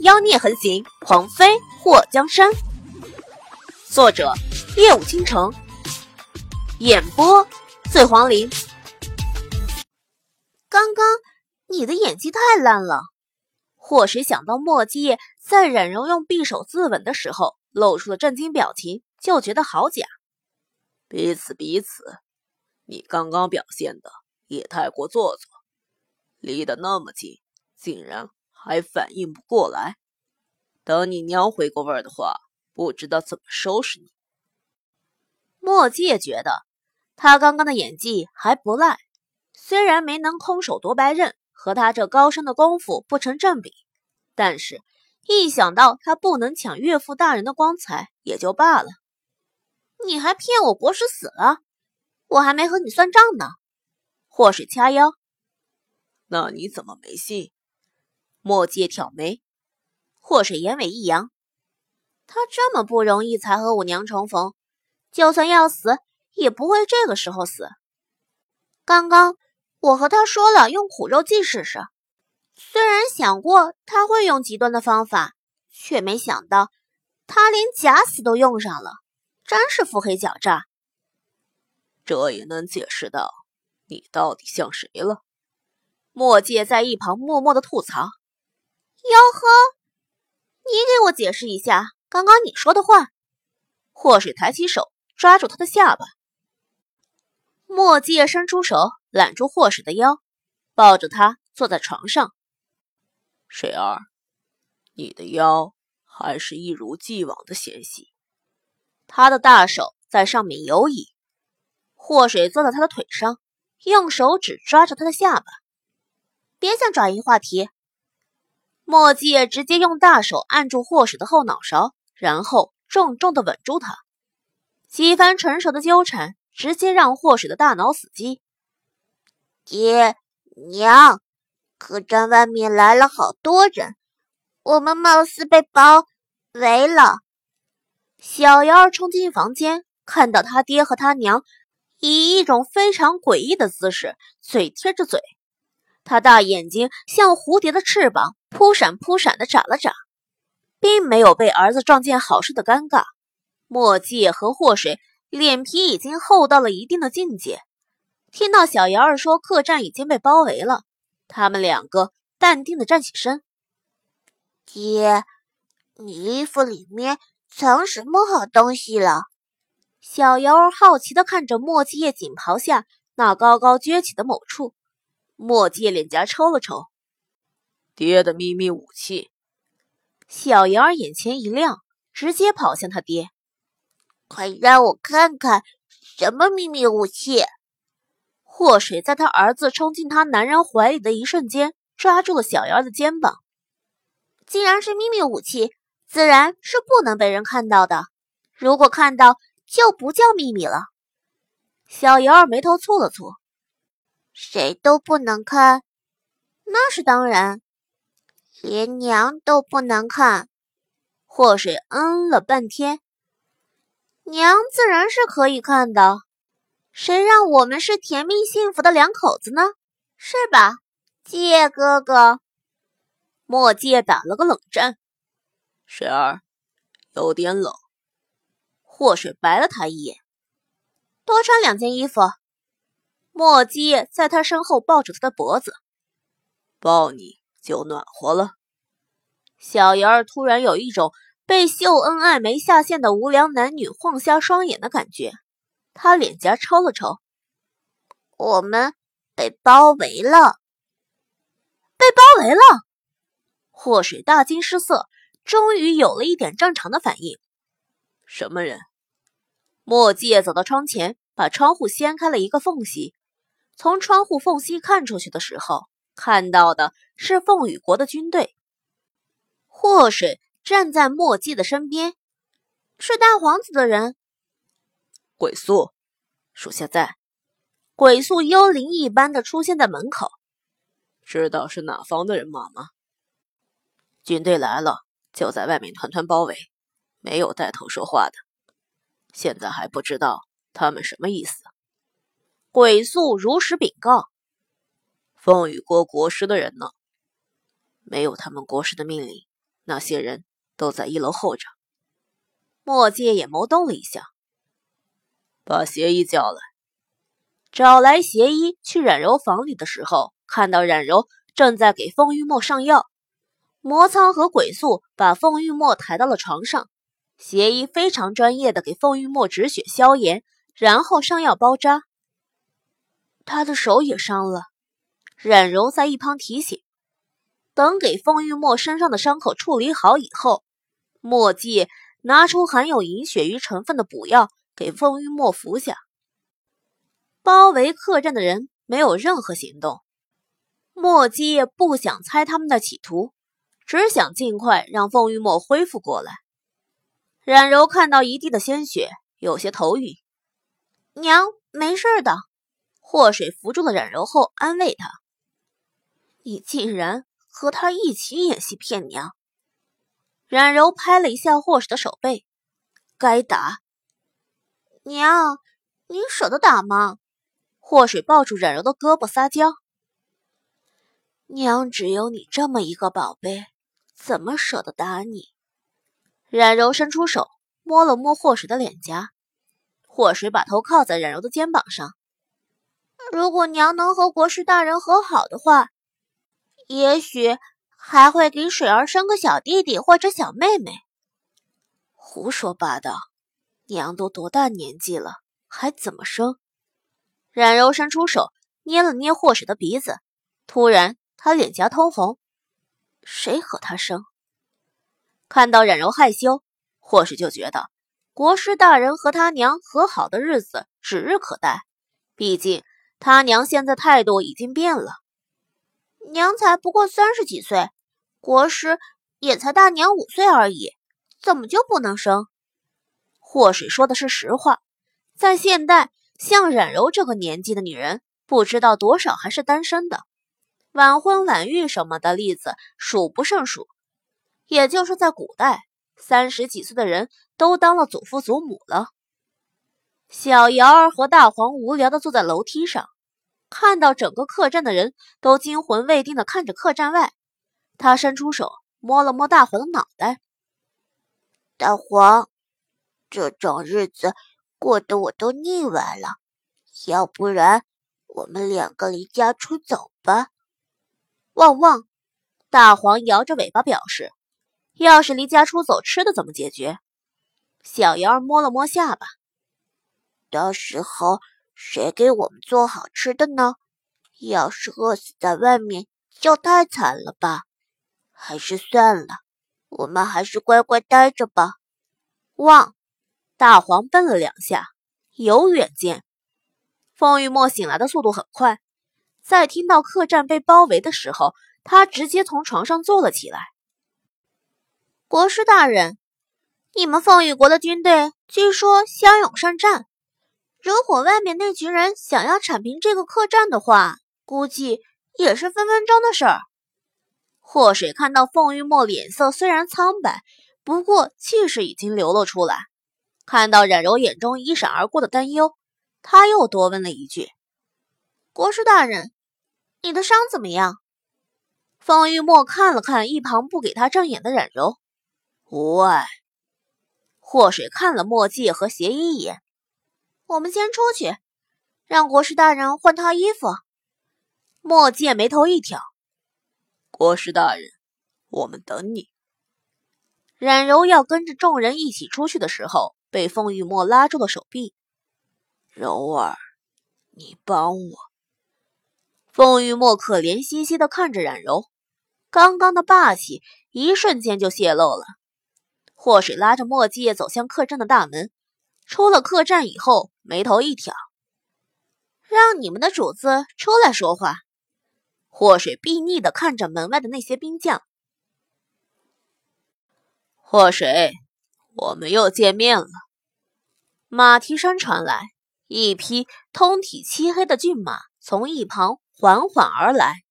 妖孽横行，皇妃祸江山。作者：夜舞倾城，演播：醉黄林。刚刚你的演技太烂了。或谁想到墨迹在冉荣用匕首自刎的时候露出了震惊表情，就觉得好假。彼此彼此，你刚刚表现的也太过做作，离得那么近，竟然。还反应不过来，等你娘回过味儿的话，不知道怎么收拾你。墨界觉得他刚刚的演技还不赖，虽然没能空手夺白刃，和他这高深的功夫不成正比，但是一想到他不能抢岳父大人的光彩，也就罢了。你还骗我国师死了，我还没和你算账呢。或是掐腰，那你怎么没信？墨界挑眉，祸水眼尾一扬。他这么不容易才和我娘重逢，就算要死，也不会这个时候死。刚刚我和他说了用苦肉计试试，虽然想过他会用极端的方法，却没想到他连假死都用上了，真是腹黑狡诈。这也能解释到你到底像谁了。墨界在一旁默默的吐槽。哟呵，你给我解释一下刚刚你说的话。祸水抬起手抓住他的下巴，墨界伸出手揽住祸水的腰，抱着他坐在床上。水儿，你的腰还是一如既往的纤细。他的大手在上面游移，祸水坐在他的腿上，用手指抓着他的下巴。别想转移话题。墨迹直接用大手按住霍水的后脑勺，然后重重的吻住他。几番成熟的纠缠，直接让霍水的大脑死机。爹娘，客栈外面来了好多人，我们貌似被包围了。小瑶儿冲进房间，看到他爹和他娘以一种非常诡异的姿势，嘴贴着嘴。他大眼睛像蝴蝶的翅膀，扑闪扑闪的眨了眨，并没有被儿子撞见好事的尴尬。墨迹和祸水脸皮已经厚到了一定的境界，听到小瑶儿说客栈已经被包围了，他们两个淡定的站起身。爹，你衣服里面藏什么好东西了？小瑶儿好奇的看着墨迹叶锦袍下那高高撅起的某处。墨迹脸颊抽了抽，爹的秘密武器。小瑶儿眼前一亮，直接跑向他爹：“快让我看看什么秘密武器！”祸水在他儿子冲进他男人怀里的一瞬间，抓住了小瑶儿的肩膀。既然是秘密武器，自然是不能被人看到的。如果看到，就不叫秘密了。小瑶儿眉头蹙了蹙。谁都不能看，那是当然，连娘都不能看。祸水嗯了半天，娘自然是可以看的，谁让我们是甜蜜幸福的两口子呢？是吧，叶哥哥？墨界打了个冷战，水儿有点冷。祸水白了他一眼，多穿两件衣服。墨迹在他身后抱住他的脖子，抱你就暖和了。小瑶儿突然有一种被秀恩爱没下线的无良男女晃瞎双眼的感觉，他脸颊抽了抽。我们被包围了，被包围了！祸水大惊失色，终于有了一点正常的反应。什么人？墨迹走到窗前，把窗户掀开了一个缝隙。从窗户缝隙看出去的时候，看到的是凤羽国的军队。祸水站在墨迹的身边，是大皇子的人。鬼宿，属下在。鬼宿幽灵一般的出现在门口。知道是哪方的人马吗？军队来了，就在外面团团包围，没有带头说话的。现在还不知道他们什么意思。鬼宿如实禀告：“凤羽国国师的人呢？没有他们国师的命令，那些人都在一楼候着。莫界眼眸动了一下，把邪医叫来。找来邪医去冉柔房里的时候，看到冉柔正在给凤玉墨上药。魔苍和鬼宿把凤玉墨抬到了床上，邪医非常专业的给凤玉墨止血消炎，然后上药包扎。他的手也伤了，冉柔在一旁提醒。等给凤玉墨身上的伤口处理好以后，墨迹拿出含有银鳕鱼成分的补药给凤玉墨服下。包围客栈的人没有任何行动，墨迹不想猜他们的企图，只想尽快让凤玉墨恢复过来。冉柔看到一地的鲜血，有些头晕。娘，没事的。祸水扶住了冉柔后，安慰她：“你竟然和他一起演戏骗娘。”冉柔拍了一下霍水的手背：“该打。”娘，你舍得打吗？霍水抱住冉柔的胳膊撒娇：“娘只有你这么一个宝贝，怎么舍得打你？”冉柔伸出手摸了摸霍水的脸颊，霍水把头靠在冉柔的肩膀上：“如果娘能和国师大人和好的话，也许还会给水儿生个小弟弟或者小妹妹。”胡说八道！娘都多大年纪了，还怎么生？冉柔伸出手捏了捏霍水的鼻子，突然她脸颊通红。谁和她生？看到冉柔害羞，霍水就觉得国师大人和他娘和好的日子指日可待。毕竟他娘现在态度已经变了。娘才不过三十几岁，国师也才大娘五岁而已，怎么就不能生？祸水说的是实话，在现代。像冉柔这个年纪的女人，不知道多少还是单身的，晚婚晚育什么的例子数不胜数。也就是在古代，三十几岁的人都当了祖父祖母了。小瑶儿和大黄无聊的坐在楼梯上，看到整个客栈的人都惊魂未定的看着客栈外，他伸出手摸了摸大黄的脑袋。大黄，这种日子。过得我都腻歪了，要不然我们两个离家出走吧？汪汪！大黄摇着尾巴表示：“要是离家出走，吃的怎么解决？”小妖摸了摸下巴：“到时候谁给我们做好吃的呢？要是饿死在外面，就太惨了吧？还是算了，我们还是乖乖待着吧。”汪！大黄蹦了两下，有远见。凤玉墨醒来的速度很快，在听到客栈被包围的时候，他直接从床上坐了起来。国师大人，你们凤羽国的军队据说骁勇善战，如果外面那群人想要铲平这个客栈的话，估计也是分分钟的事儿。祸水看到凤玉墨脸色虽然苍白，不过气势已经流露出来。看到冉柔眼中一闪而过的担忧，他又多问了一句：“国师大人，你的伤怎么样？”凤玉墨看了看一旁不给他正眼的冉柔，无碍。祸水看了墨迹和邪医一眼：“我们先出去，让国师大人换套衣服。”墨迹眉头一挑：“国师大人，我们等你。”冉柔要跟着众人一起出去的时候。被凤玉墨拉住了手臂，柔儿，你帮我。凤玉墨可怜兮兮的看着冉柔，刚刚的霸气一瞬间就泄露了。祸水拉着墨迹走向客栈的大门，出了客栈以后，眉头一挑，让你们的主子出来说话。祸水睥睨的看着门外的那些兵将，祸水，我们又见面了。马蹄声传来，一匹通体漆黑的骏马从一旁缓缓而来。